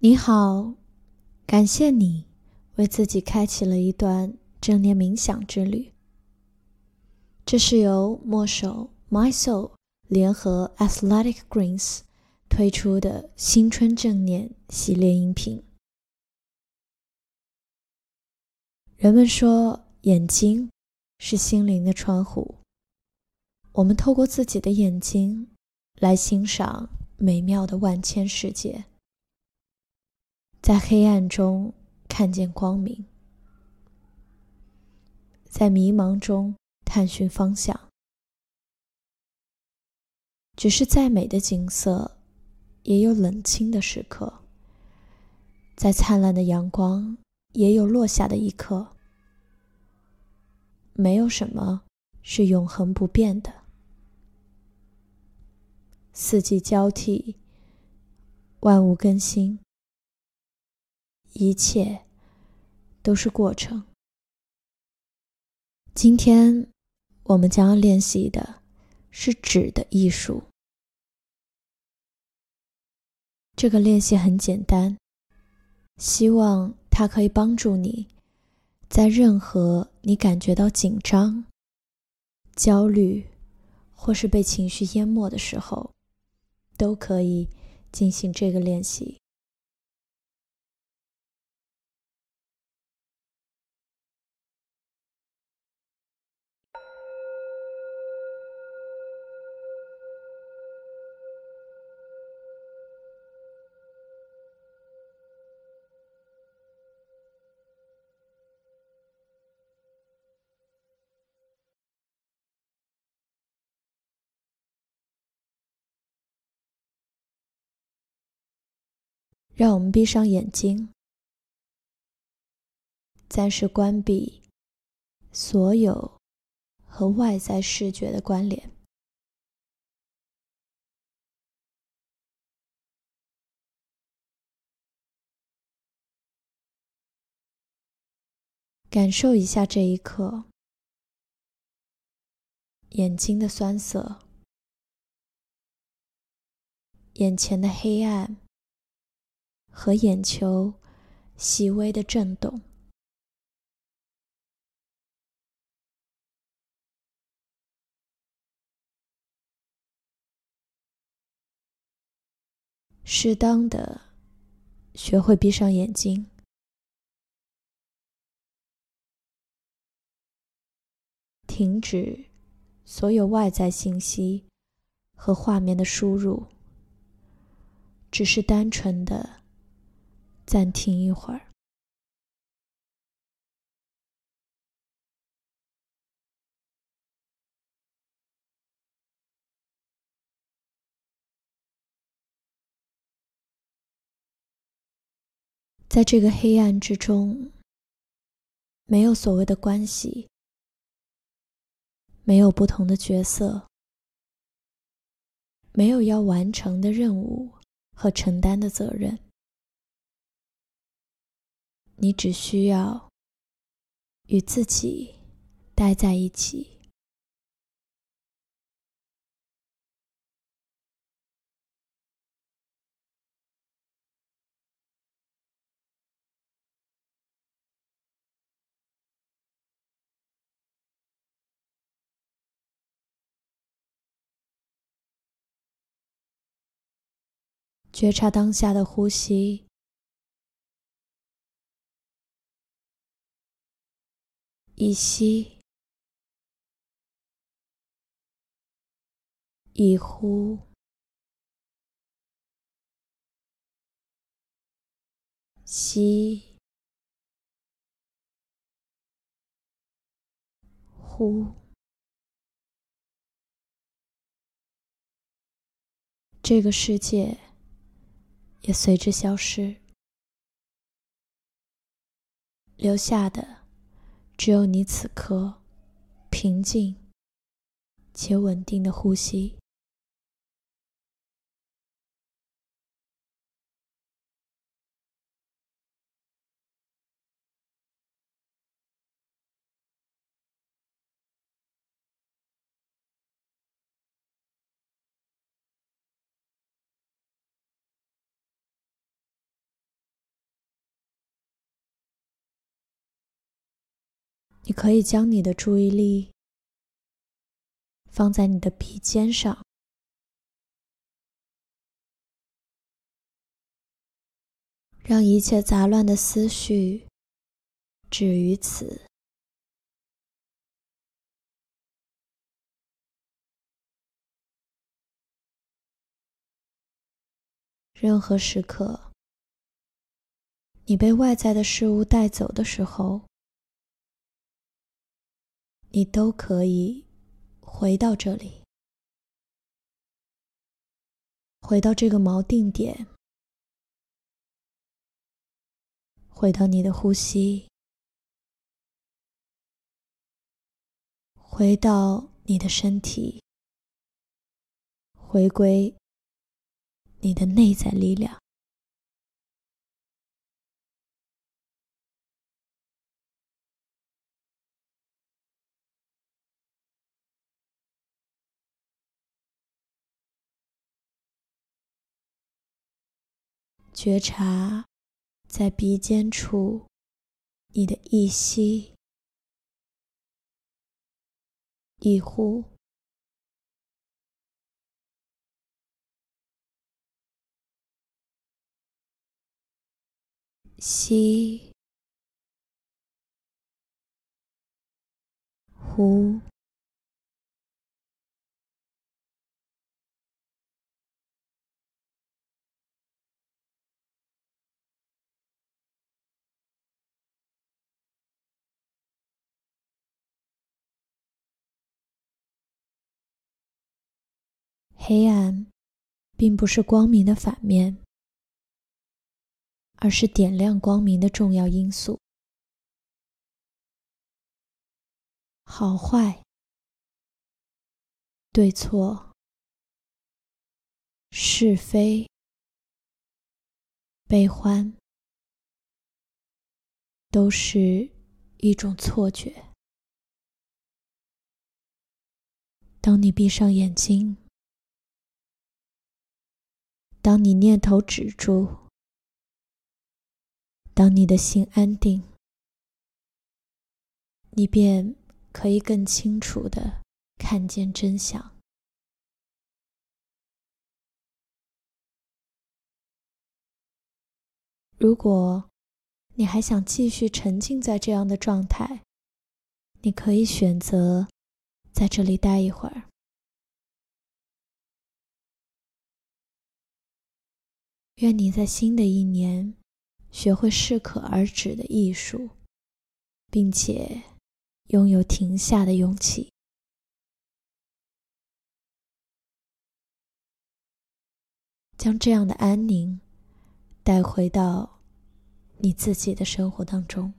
你好，感谢你为自己开启了一段正念冥想之旅。这是由墨手 My Soul 联合 Athletic Greens 推出的新春正念系列音频。人们说，眼睛是心灵的窗户，我们透过自己的眼睛来欣赏美妙的万千世界。在黑暗中看见光明，在迷茫中探寻方向。只是再美的景色，也有冷清的时刻；再灿烂的阳光，也有落下的一刻。没有什么是永恒不变的。四季交替，万物更新。一切都是过程。今天我们将要练习的是纸的艺术。这个练习很简单，希望它可以帮助你在任何你感觉到紧张、焦虑或是被情绪淹没的时候，都可以进行这个练习。让我们闭上眼睛，暂时关闭所有和外在视觉的关联，感受一下这一刻眼睛的酸涩，眼前的黑暗。和眼球细微的震动，适当的学会闭上眼睛，停止所有外在信息和画面的输入，只是单纯的。暂停一会儿，在这个黑暗之中，没有所谓的关系，没有不同的角色，没有要完成的任务和承担的责任。你只需要与自己待在一起，觉察当下的呼吸。一吸，一呼，吸，呼。这个世界也随之消失，留下的。只有你此刻平静且稳定的呼吸。你可以将你的注意力放在你的鼻尖上，让一切杂乱的思绪止于此。任何时刻，你被外在的事物带走的时候。你都可以回到这里，回到这个锚定点，回到你的呼吸，回到你的身体，回归你的内在力量。觉察，在鼻尖处，你的一吸一呼，吸呼。黑暗，并不是光明的反面，而是点亮光明的重要因素。好坏、对错、是非、悲欢，都是一种错觉。当你闭上眼睛。当你念头止住，当你的心安定，你便可以更清楚的看见真相。如果你还想继续沉浸在这样的状态，你可以选择在这里待一会儿。愿你在新的一年学会适可而止的艺术，并且拥有停下的勇气，将这样的安宁带回到你自己的生活当中。